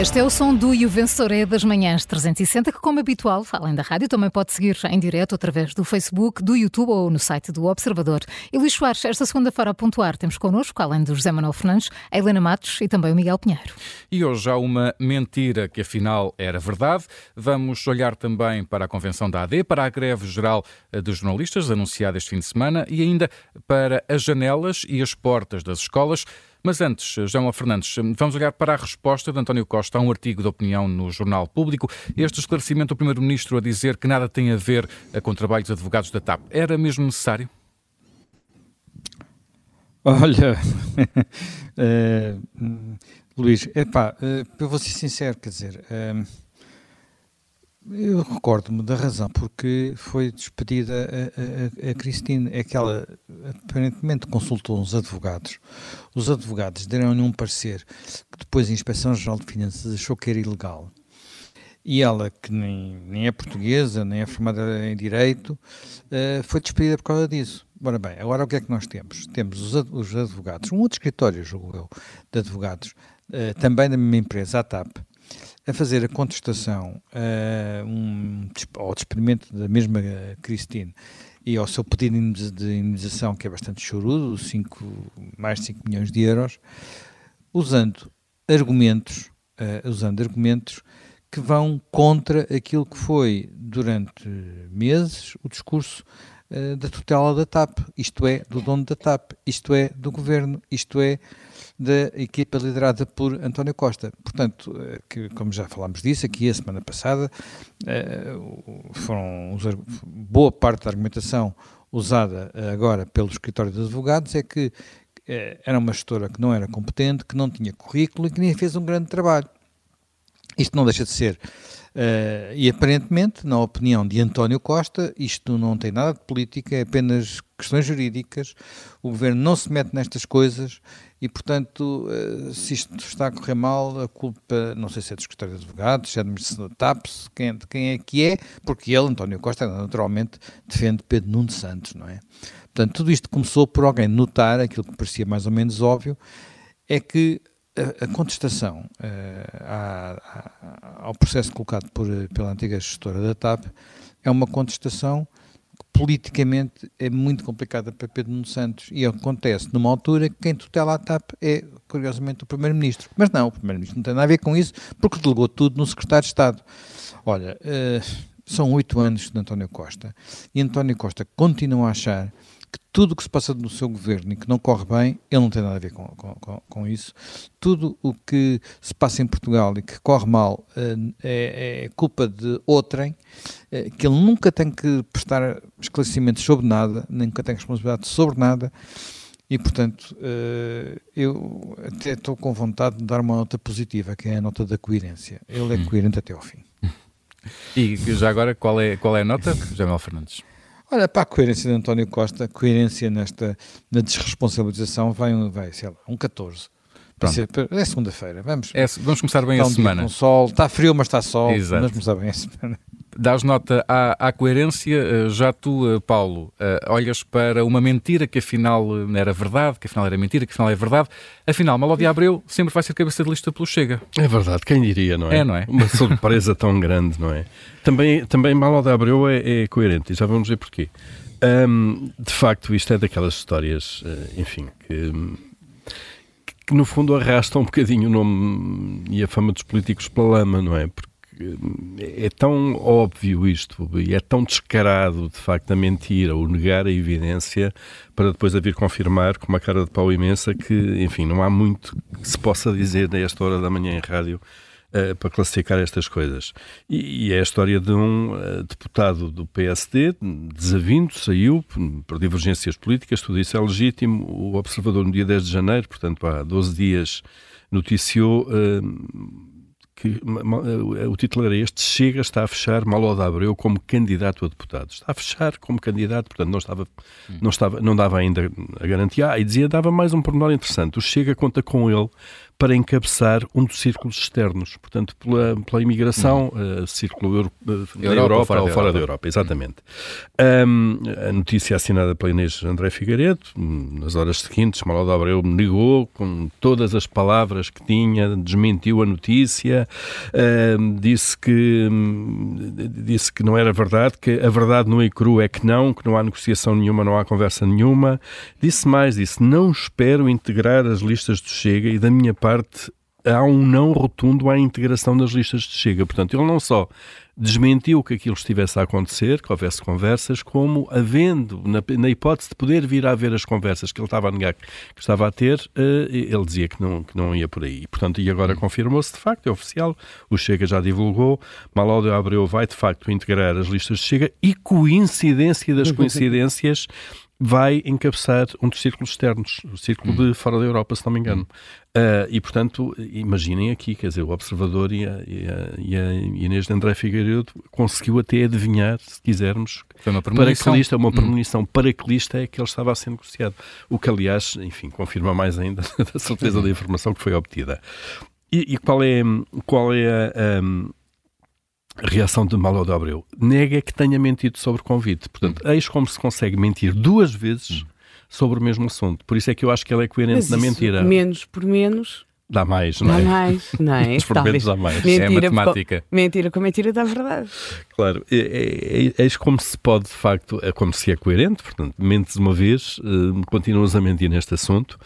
este é o som do E o Vencedor é das Manhãs 360, que, como habitual, além da rádio, também pode seguir em direto através do Facebook, do YouTube ou no site do Observador. E Luís Soares, esta segunda-feira a pontuar, temos connosco, além do José Manuel Fernandes, a Helena Matos e também o Miguel Pinheiro. E hoje há uma mentira que afinal era verdade. Vamos olhar também para a convenção da AD, para a greve geral dos jornalistas anunciada este fim de semana e ainda para as janelas e as portas das escolas. Mas antes, João Fernandes, vamos olhar para a resposta de António Costa a um artigo de opinião no Jornal Público. Este esclarecimento do Primeiro-Ministro a dizer que nada tem a ver eh, com o trabalho dos advogados da TAP, era mesmo necessário? Olha, é, Luís, epá, é, eu vou ser sincero, quer dizer, é, eu recordo-me da razão porque foi despedida a, a, a Cristina. É que ela aparentemente consultou uns advogados. Os advogados deram-lhe um parecer que depois a Inspeção Geral de Finanças achou que era ilegal. E ela, que nem, nem é portuguesa, nem é formada em Direito, uh, foi despedida por causa disso. Ora bem, agora o que é que nós temos? Temos os, os advogados, um outro escritório, julgo eu, de advogados, uh, também da mesma empresa, a TAP, a fazer a contestação uh, um, ao despedimento da mesma Cristine e ao seu pedido de indemnização, que é bastante chorudo, cinco, mais de 5 milhões de euros, usando argumentos, uh, usando argumentos que vão contra aquilo que foi durante meses o discurso uh, da tutela da TAP, isto é, do dono da TAP, isto é, do governo, isto é, da equipa liderada por António Costa. Portanto, eh, que, como já falámos disso aqui a semana passada, eh, foram boa parte da argumentação usada agora pelo escritório de advogados é que eh, era uma gestora que não era competente, que não tinha currículo e que nem fez um grande trabalho. Isto não deixa de ser Uh, e aparentemente, na opinião de António Costa, isto não tem nada de política, é apenas questões jurídicas. O governo não se mete nestas coisas e, portanto, uh, se isto está a correr mal, a culpa, não sei se é do secretário de Advogados, se é do TAPS, quem, de quem é que é, porque ele, António Costa, naturalmente defende Pedro Nuno Santos, não é? Portanto, tudo isto começou por alguém notar aquilo que parecia mais ou menos óbvio, é que a, a contestação uh, à, à, ao processo colocado por, pela antiga gestora da TAP é uma contestação que politicamente é muito complicada para Pedro Nuno Santos e acontece numa altura que quem tutela a TAP é, curiosamente, o Primeiro-Ministro. Mas não, o Primeiro-Ministro não tem nada a ver com isso porque delegou tudo no Secretário de Estado. Olha, uh, são oito anos de António Costa e António Costa continua a achar que tudo o que se passa no seu governo e que não corre bem, ele não tem nada a ver com, com, com isso. Tudo o que se passa em Portugal e que corre mal uh, é, é, culpa de outrem, uh, que ele nunca tem que prestar esclarecimentos sobre nada, nunca tem responsabilidade sobre nada. E, portanto, uh, eu até estou com vontade de dar uma nota positiva, que é a nota da coerência. Ele é hum. coerente até ao fim. E já agora, qual é, qual é a nota, Jamel Fernandes? Olha, para a coerência de António Costa, coerência nesta na desresponsabilização, vai, vai sei lá, um 14. Ser, é segunda-feira, vamos. É, vamos começar bem a semana. Com sol, está frio, mas está sol. Exato. Vamos começar bem a semana dás nota à, à, coerência. Eh, já tu, eh, Paulo, eh, olhas para uma mentira que afinal era verdade, que afinal era mentira, que afinal é verdade. Afinal, Malo de Abreu sempre vai ser cabeça de lista pelo Chega. É verdade, quem diria, não é? É, não é? Uma surpresa tão grande, não é? Também, também Malo de Abreu é, é coerente e já vamos ver porquê. Um, de facto, isto é daquelas histórias, enfim, que, que no fundo arrastam um bocadinho o nome e a fama dos políticos pela lama, não é? Porque é tão óbvio isto e é tão descarado, de facto, a mentira, o negar a evidência para depois a vir confirmar com uma cara de pau imensa que, enfim, não há muito que se possa dizer nesta hora da manhã em rádio uh, para classificar estas coisas. E, e, é a história de um uh, deputado do PSD, desavindo, saiu por divergências políticas, tudo isso é legítimo. O Observador, no dia 10 de janeiro, portanto há 12 dias, noticiou. Uh, que o título era este, Chega está a fechar Malo de Abreu como candidato a deputado. Está a fechar como candidato, portanto não estava, não estava, não dava ainda a garantia. Ah, e dizia, dava mais um pormenor interessante. O Chega conta com ele para encabeçar um dos círculos externos, portanto, pela, pela imigração, uh, círculo Euro, uh, Europa, Europa, fora, ou fora da, Europa. exatamente. Um, a notícia assinada pela Inês André Figueiredo, nas horas seguintes, Manuel Abreu negou com todas as palavras que tinha, desmentiu a notícia, disse, que, disse que não era verdade, que a verdade no e cru é que não, que não há negociação nenhuma, não há conversa nenhuma. Disse mais, disse, não espero integrar as listas do Chega e da minha parte parte, há um não rotundo à integração das listas de Chega. Portanto, ele não só desmentiu que aquilo estivesse a acontecer, que houvesse conversas, como havendo, na, na, hipótese de poder vir a haver as conversas que ele estava a negar que estava a ter, uh, ele dizia que não, que não ia por aí. Portanto, e agora confirmou-se de facto, é oficial, o Chega já divulgou, Malódio Abreu vai de facto integrar as listas de Chega e coincidência das coincidências vai encabeçar um dos círculos externos, o círculo de fora da Europa, se não me engano. Uh, e, portanto, imaginem aqui, quer dizer, o observador e a, e a, e a Inês de André Figueiredo conseguiu até adivinhar, se quisermos, Foi uma para que lista, uma premonição, para que lista é que ele estava a ser negociado. O que, aliás, enfim, confirma mais ainda a certeza da informação que foi obtida. E, e qual é, qual é a, reação de Malo Abreu. Nega que tenha mentido sobre o convite. Portanto, hum. eis como se consegue mentir duas vezes hum. sobre o mesmo assunto. Por isso é que eu acho que ele é coerente Mas na mentira. Menos por menos. Dá mais, não é? Dá mais, não é? por menos dá mais. Mentira é matemática. Com, mentira com mentira dá verdade. Claro, é, é, é, eis como se pode, de facto, é como se é coerente, portanto, mentes uma vez, uh, continuas a mentir neste assunto,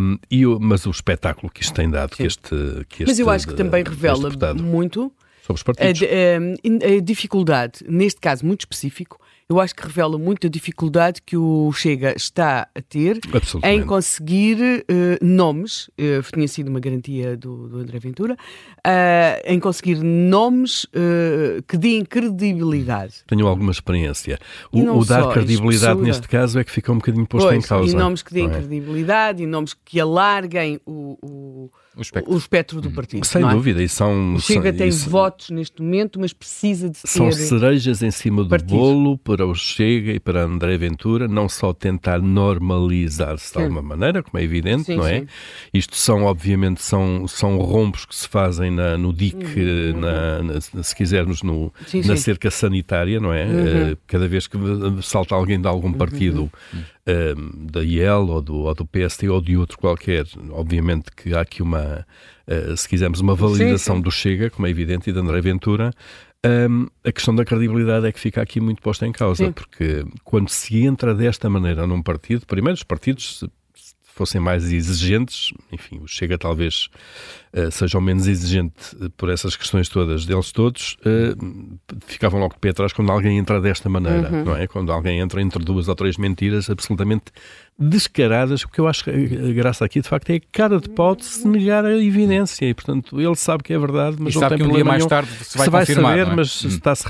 um, e mas o espetáculo que isto tem dado, que este, que este, Mas eu acho que também revela muito sobre os partidos. A, a, a, dificuldade, neste caso muito específico, eu acho que revela muito a dificuldade que o Chega está a ter em conseguir uh, nomes, uh, tinha sido uma garantia do, do André Ventura, uh, em conseguir nomes que deem credibilidade. Tenho alguma experiência. O, o dar credibilidade neste caso é que fica um bocadinho posto pois, em causa. E nomes que deem é? credibilidade, e nomes que alarguem o, o o espectro, o espectro do partido. Sem é? dúvida, e são. O Chega tem votos neste momento, mas precisa de São cerejas em cima do partido. bolo para o Chega e para André Ventura, não só tentar normalizar-se de alguma maneira, como é evidente, sim, não é? Sim. Isto são, obviamente, são, são rompos que se fazem na, no DIC, uhum. na, na, se quisermos, no, sim, na cerca sanitária, não é? Uhum. Cada vez que salta alguém de algum partido. Uhum da IEL ou do, ou do PST ou de outro qualquer. Obviamente que há aqui uma, uh, se quisermos, uma validação sim, sim. do Chega, como é evidente, e de André Ventura. Um, a questão da credibilidade é que fica aqui muito posta em causa, sim. porque quando se entra desta maneira num partido, primeiro os partidos fossem mais exigentes, enfim, o Chega talvez seja o menos exigente por essas questões todas deles todos, uh, ficavam logo de pé atrás quando alguém entra desta maneira, uhum. não é? Quando alguém entra entre duas ou três mentiras absolutamente descaradas, porque eu acho que a graça aqui de facto é a cara de pau de se negar a evidência e portanto ele sabe que é verdade, mas e não tem que um dia mais tarde se vai, se vai saber, é? mas hum. está-se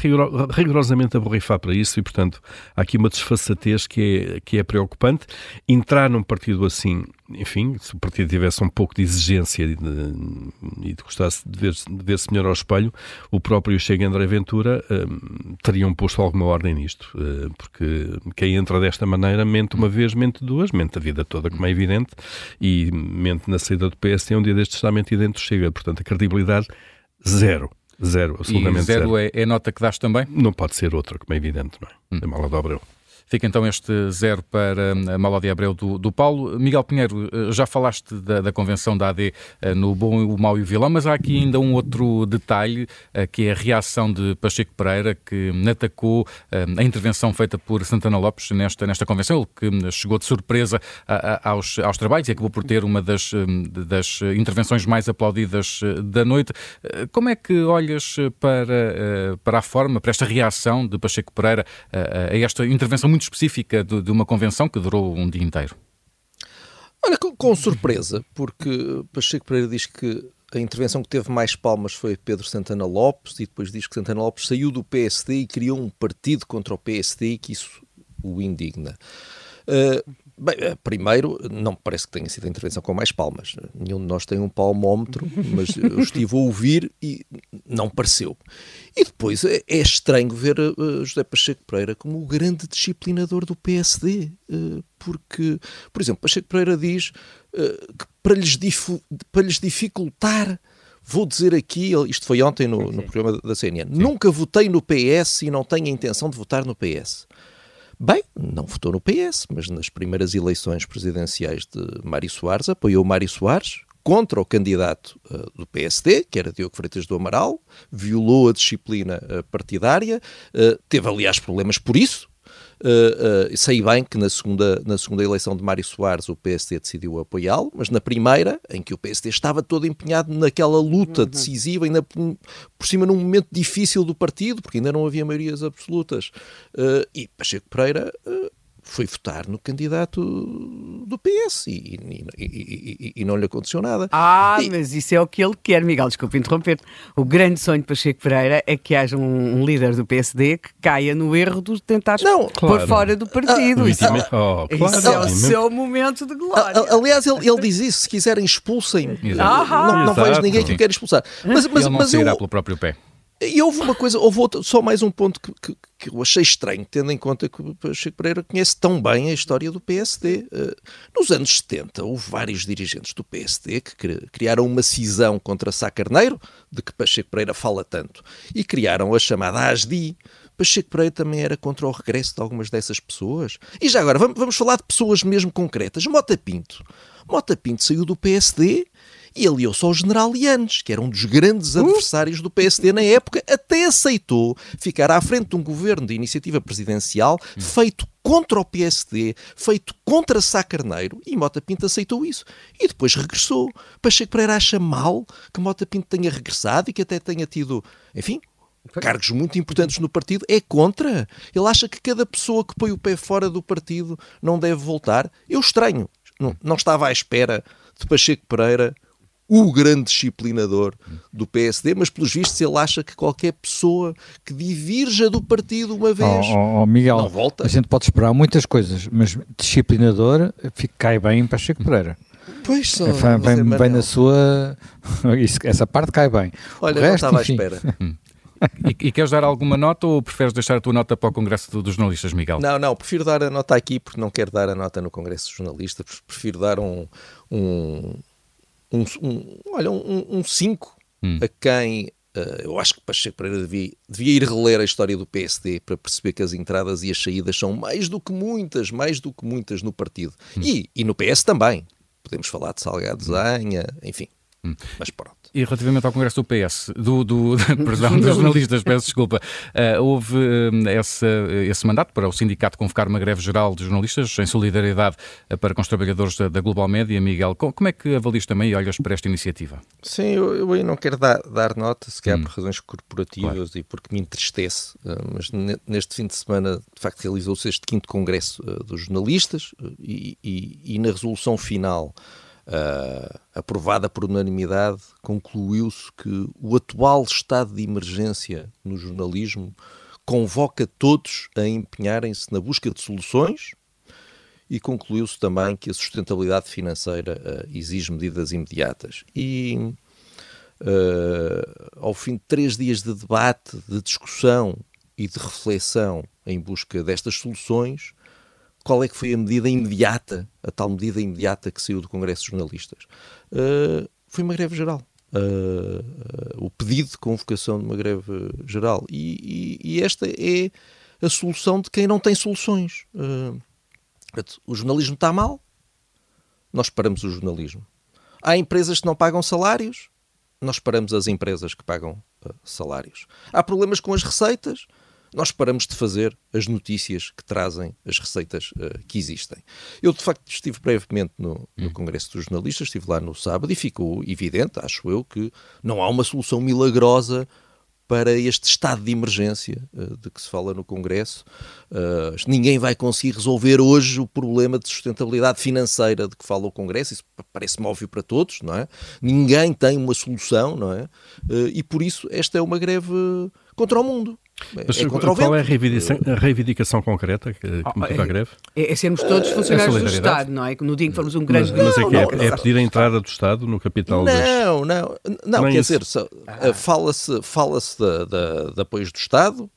rigorosamente a borrifar para isso e portanto há aqui uma desfaçatez que é, que é preocupante. Entrar num partido assim enfim, se o partido tivesse um pouco de exigência e de, de gostasse de ver-se ver melhor ao espelho, o próprio Chega André Ventura um, teriam posto alguma ordem nisto, uh, porque quem entra desta maneira mente uma vez, mente duas, mente a vida toda, como é evidente, e mente na saída do PS, um dia destes está mentido dentro do Chega, portanto a credibilidade zero. Zero, absolutamente e zero. zero. É, é a nota que dás também? Não pode ser outra, como é evidente, não é? Hum. É mala de Abreu. Fica então este zero para a Malódia Abreu do, do Paulo. Miguel Pinheiro, eh, já falaste da, da, convenção da AD eh, no Bom, o Mau e o Vilão, mas há aqui ainda um outro detalhe, eh, que é a reação de Pacheco Pereira, que atacou a intervenção feita por Santana Lopes nesta, nesta convenção, ele que chegou de surpresa aos, aos trabalhos e acabou por ter uma das, das intervenções mais aplaudidas da noite. Como é que olhas para, para a forma, para esta reação de Pacheco Pereira a esta intervenção muito muito específica de, de uma convenção que durou um dia inteiro? Olha, com, com, surpresa, porque Pacheco Pereira diz que a intervenção que teve mais palmas foi Pedro Santana Lopes e depois diz que Santana Lopes saiu do PSD e criou um partido contra o PSD e que isso o indigna. Uh, Bem, eh, primeiro, não me parece que tenha sido a intervenção com mais palmas. Nenhum de nós tem um palmómetro, mas eu estive a ouvir e não pareceu. E depois é, é estranho ver uh, José Pacheco Pereira como o grande disciplinador do PSD, porque, por exemplo, Pacheco Pereira diz uh, para, lhes para lhes dificultar Vou dizer aqui, isto foi ontem no, no programa da CNN, Sim. nunca votei no PS e não tenho a intenção de votar no PS. Bem, não votou no PS, mas nas primeiras eleições presidenciais de Mário Soares apoiou Mário Soares contra o candidato uh, do PSD, que era Diogo Freitas do Amaral, violou a disciplina uh, partidária, uh, teve aliás problemas por isso, Uh, uh, sei bem que na segunda, na segunda eleição de Mário Soares o PSD decidiu apoiá-lo, mas na primeira, em que o PSD estava todo empenhado naquela luta uhum. decisiva, ainda por, por, cima num momento difícil do partido, porque ainda não havia maiorias absolutas, uh, e Pacheco Pereira foi votar no candidato do PS e, e, e, e, não lhe aconteceu nada. Ah, mas isso é o que ele quer, Miguel, desculpe interromper. O grande sonho de Pacheco Pereira é que haja um, um líder do PSD que caia no erro de tentar não, pôr claro. fora do partido. Ah, isso, oh, claro, isso é o seu momento de glória. aliás, ele, ele diz isso, se quiserem expulsem. Não, não vejo ninguém que o queira expulsar. Mas, mas, ele não mas sairá eu, pelo próprio pé. E houve uma coisa, houve outro, só mais um ponto que, que, que, eu achei estranho, tendo em conta que o Chico Pereira conhece tão bem a história do PSD. Uh, nos anos 70, houve vários dirigentes do PSD que criaram uma cisão contra Sá Carneiro, de que Pacheco Pereira fala tanto, e criaram a chamada ASDI. Pacheco Pereira também era contra o regresso de algumas dessas pessoas. E já agora, vamos, vamos falar de pessoas mesmo concretas. Mota Pinto. Mota Pinto saiu do PSD e aliou-se ao general Yanes, que era um dos grandes uh! adversários do PSD na época, até aceitou ficar à frente de um governo de iniciativa presidencial feito contra o PSD, feito contra Sá Carneiro, e Mota Pinto aceitou isso. E depois regressou. Pacheco Pereira acha mal que Mota Pinto tenha regressado e que até tenha tido, enfim, cargos muito importantes no partido, é contra. Ele acha que cada pessoa que põe o pé fora do partido não deve voltar. Eu estranho. Não, não estava à espera de Pacheco Pereira o grande disciplinador do PSD, mas pelos vistos ele acha que qualquer pessoa que divirja do partido uma vez oh, oh, oh Miguel, não volta. A gente pode esperar muitas coisas, mas disciplinador fica, cai bem para Chico Pereira. Pois só. É, vem, vem na sua. Isso, essa parte cai bem. Olha, o resto, não estava enfim. à espera. e, e, queres dar alguma nota ou preferes deixar a tua nota para o Congresso dos Jornalistas, Miguel? Não, não, prefiro dar a nota aqui porque não quero dar a nota no Congresso dos Jornalistas, prefiro dar um, um, um, um olha, um 5 hum. a quem Uh, eu acho que Pacheco Pereira devia, devia, ir reler a história do PSD para perceber que as entradas e as saídas são mais do que muitas, mais do que muitas no partido. Hum. E, e no PS também. Podemos falar de Salgado Zanha, enfim. Hum. Mas pronto. E relativamente ao Congresso do PS, do, do perdão, dos jornalistas, peço desculpa, uh, houve uh, esse, esse mandato para o sindicato convocar uma greve geral de jornalistas em solidariedade uh, para com os trabalhadores da, da, Global Média. Miguel, como é que avalias também e olhas para esta iniciativa? Sim, eu, eu aí não quero dar, dar nota, se calhar hum. por razões corporativas claro. e porque me entristece, mas neste fim de semana, de facto, realizou-se este quinto Congresso dos jornalistas e, e, e na resolução final uh, aprovada por unanimidade, concluiu-se que o atual estado de emergência no jornalismo convoca todos a empenharem-se na busca de soluções e concluiu-se também que a sustentabilidade financeira uh, exige medidas imediatas. E uh, ao fim de três dias de debate, de discussão e de reflexão em busca destas soluções, qual é que foi a medida imediata, a tal medida imediata que saiu do Congresso de Jornalistas? Uh, foi uma greve geral. Uh, uh, o pedido de convocação de uma greve geral. E, e, e, esta é a solução de quem não tem soluções. o jornalismo está mal, nós paramos o jornalismo. Há empresas que não pagam salários, nós paramos as empresas que pagam salários. Há problemas com as receitas, nós paramos de fazer as notícias que trazem as receitas uh, que existem. Eu, de facto, estive brevemente no, no, hum. Congresso dos Jornalistas, estive lá no sábado e ficou evidente, acho eu, que não há uma solução milagrosa para este estado de emergência uh, de que se fala no Congresso. Uh, ninguém vai conseguir resolver hoje o problema de sustentabilidade financeira de que fala o Congresso, isso parece-me óbvio para todos, não é? Ninguém tem uma solução, não é? E por isso esta é uma greve contra o mundo. Mas é qual é a reivindicação, a reivindicação concreta que, que ah, motiva a greve? É, é sermos todos é funcionários é do Estado, não é? No dia em que formos um grande... Mas, mas é, que é, é, pedir a entrada do Estado no capital Não, das... não, não, quer isso. dizer, ah. fala-se fala de, de, de apoios do Estado,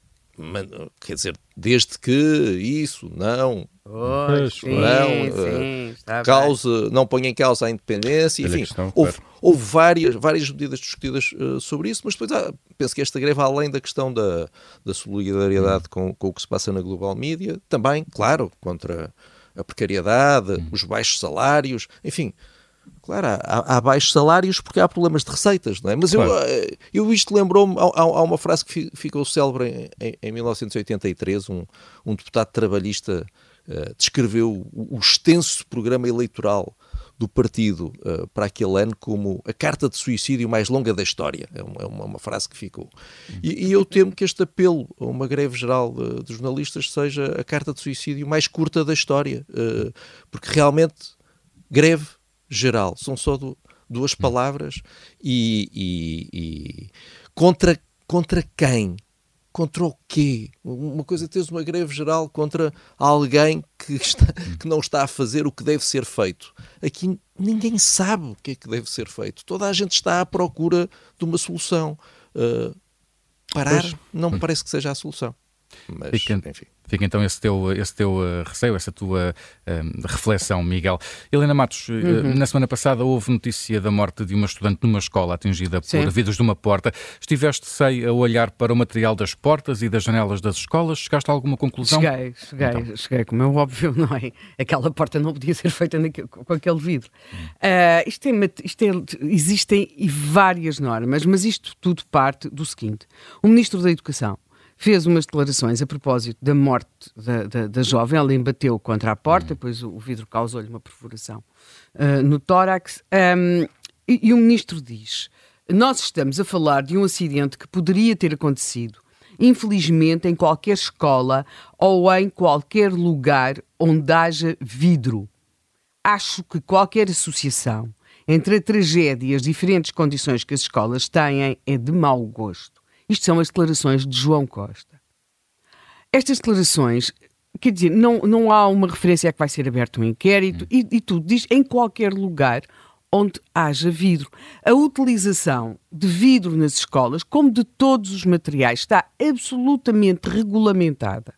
quer dizer, desde que isso não Pois, sim, não, sim, causa, não põe em causa a independência, enfim, questão, houve, claro. houve, várias, várias medidas discutidas uh, sobre isso, mas depois ah, penso que esta greve, além da questão da, da solidariedade hum. com, com o que se passa na global media, também, claro, contra a precariedade, hum. os baixos salários, enfim, Claro, há, há, baixos salários porque há problemas de receitas, não é? Mas claro. eu, eh, eu isto lembrou-me, há, há, uma frase que ficou célebre em, em, em 1983, um, um, deputado trabalhista uh, descreveu o, extenso programa eleitoral do partido uh, para aquele ano como a carta de suicídio mais longa da história. É uma, é uma, uma frase que ficou. E, e, eu temo que este apelo a uma greve geral de, de jornalistas seja a carta de suicídio mais curta da história, uh, porque realmente greve geral. São só do, duas palavras e, e, e, contra, contra quem? Contra o quê? Uma coisa é teres uma greve geral contra alguém que, está, que não está a fazer o que deve ser feito. Aqui ninguém sabe o que é que deve ser feito. Toda a gente está à procura de uma solução. Uh, parar pois. não me parece que seja a solução. Mas, enfim. Fica então esse teu, esse teu uh, receio, essa tua uh, reflexão, Miguel. Helena Matos, uh, uhum. na semana passada houve notícia da morte de uma estudante numa escola atingida Sim. por vidros de uma porta. Estiveste, sei, a olhar para o material das portas e das janelas das escolas. Chegaste a alguma conclusão? Cheguei, cheguei, então. cheguei. Como é óbvio, não é? Aquela porta não podia ser feita naquele, com aquele vidro. Uh, isto é, isto é, existem várias normas, mas isto tudo parte do seguinte. O Ministro da Educação fez umas declarações a propósito da morte da, da, da jovem. Ela embateu contra a porta, depois o, o vidro causou-lhe uma perfuração uh, no tórax. Um, e, e o ministro diz: Nós estamos a falar de um acidente que poderia ter acontecido infelizmente, em qualquer escola ou em qualquer lugar onde haja vidro. Acho que qualquer associação entre a tragédia e as diferentes condições que as escolas têm é de mau gosto. Isto são as declarações de João Costa. Estas declarações, quer dizer, não, não há uma referência a que vai ser aberto um inquérito e, e tudo diz em qualquer lugar onde haja vidro. A utilização de vidro nas escolas, como de todos os materiais, está absolutamente regulamentada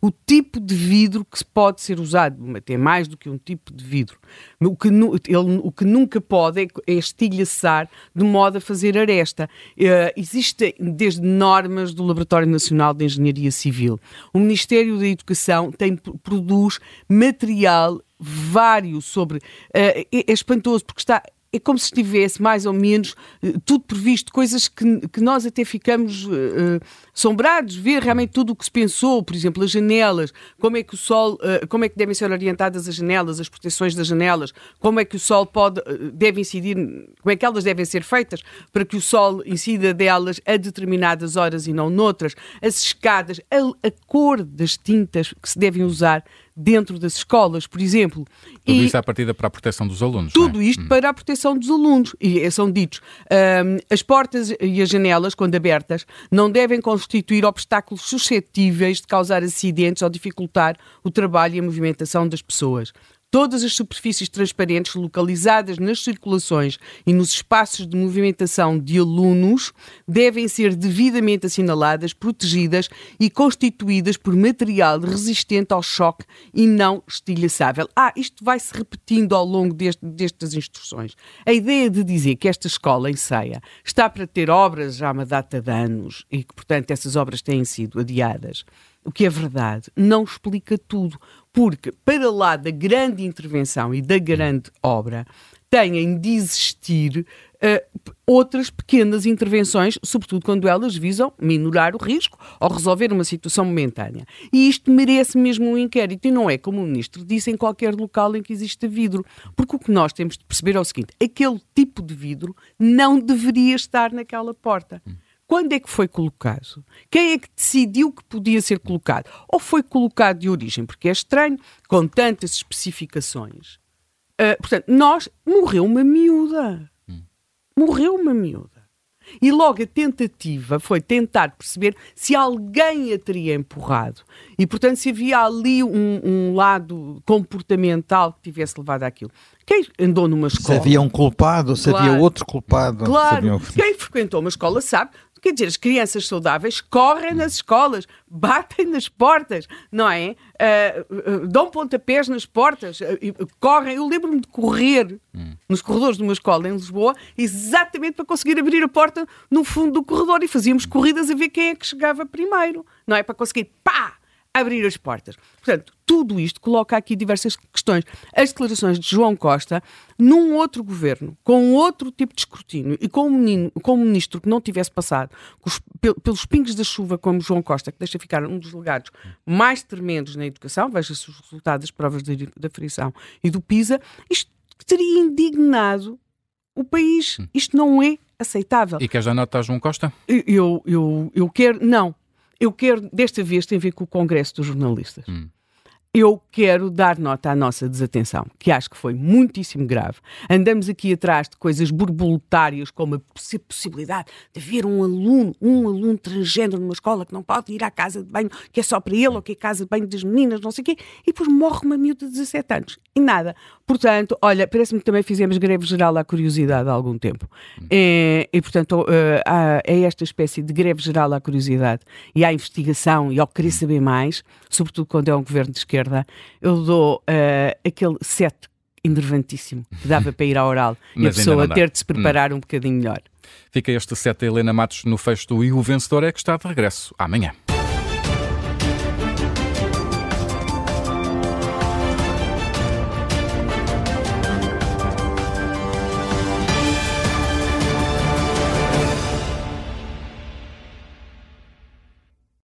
o tipo de vidro que pode ser usado, até mais do que um tipo de vidro. O que, ele, o que nunca pode é, é estilhaçar de modo a fazer aresta. Uh, existem desde normas do Laboratório Nacional de Engenharia Civil. O Ministério da Educação tem, produz material vário sobre. Uh, é, é espantoso porque está é como se estivesse mais ou menos uh, tudo previsto, coisas que, que nós até ficamos uh, assombrados, ver realmente tudo o que se pensou, por exemplo, as janelas, como é que o sol, uh, como é que devem ser orientadas as janelas, as proteções das janelas, como é que o sol pode, deve incidir, como é que elas devem ser feitas para que o sol incida delas a determinadas horas e não noutras, as escadas, a, a cor das tintas que se devem usar dentro das escolas, por exemplo. Tudo e isso à partida para a proteção dos alunos. Tudo é? isto hum. para a proteção dos alunos. E eh, são ditos, um, as portas e as janelas, quando abertas, não devem constituir obstáculos suscetíveis de causar acidentes ou dificultar o trabalho e a movimentação das pessoas. Todas as superfícies transparentes localizadas nas circulações e nos espaços de movimentação de alunos devem ser devidamente assinaladas, protegidas e constituídas por material resistente ao choque e não estilhaçável. Ah, isto vai se repetindo ao longo deste, destas instruções. A ideia de dizer que esta escola em Ceia está para ter obras já há uma data de anos e que, portanto, essas obras têm sido adiadas o que é verdade, não explica tudo, porque para lá da grande intervenção e da grande obra, têm de existir uh, outras pequenas intervenções, sobretudo quando elas visam minorar o risco ou resolver uma situação momentânea. E isto merece mesmo um inquérito, e não é como o Ministro disse em qualquer local em que exista vidro. Porque o que nós temos de perceber é o seguinte: aquele tipo de vidro não deveria estar naquela porta. Quando é que foi colocado? Quem é que decidiu que podia ser colocado? Ou foi colocado de origem? Porque é estranho, com tantas especificações. Uh, portanto, nós. Morreu uma miúda. Hum. Morreu uma miúda. E logo a tentativa foi tentar perceber se alguém a teria empurrado. E, portanto, se havia ali um, um lado comportamental que tivesse levado àquilo. Quem andou numa escola. Se havia um culpado, se claro, havia outro culpado. Claro. Quem frequentou uma escola sabe Quer dizer, as crianças saudáveis correm nas escolas, batem nas portas, não é? Uh, dão pontapés nas portas, uh, correm. Eu lembro-me de correr hum. nos corredores de uma escola em Lisboa, exatamente para conseguir abrir a porta no fundo do corredor e fazíamos corridas a ver quem é que chegava primeiro, não é? Para conseguir, pá! Abrir as portas. Portanto, tudo isto coloca aqui diversas questões. As declarações de João Costa, num outro governo, com outro tipo de escrutínio e com um, menino, com um ministro que não tivesse passado os, pelos pingos da chuva, como João Costa, que deixa ficar um dos legados mais tremendos na educação, veja-se os resultados das provas da frição e do PISA, isto teria indignado o país. Isto não é aceitável. E queres dar nota a João Costa? Eu, eu, eu quero. Não, eu quero, desta vez, tem a ver com o Congresso dos Jornalistas. Hum eu quero dar nota à nossa desatenção, que acho que foi muitíssimo grave. Andamos aqui atrás de coisas borboletárias, como a possibilidade de haver um aluno, um aluno transgênero numa escola que não pode ir à casa de banho, que é só para ele, ou que é a casa de banho das meninas, não sei o quê, e depois morre uma miúda de 17 anos. E nada. Portanto, olha, parece-me que também fizemos greve geral à curiosidade há algum tempo. É, e, portanto, há, é esta espécie de greve geral à curiosidade e à investigação e ao querer saber mais, sobretudo quando é um governo de esquerda eu dou uh, aquele set enervantíssimo que dava para ir à oral e a pessoa ter de se preparar hum. um bocadinho melhor. Fica este set Helena Matos no fecho E o vencedor é que está de regresso amanhã.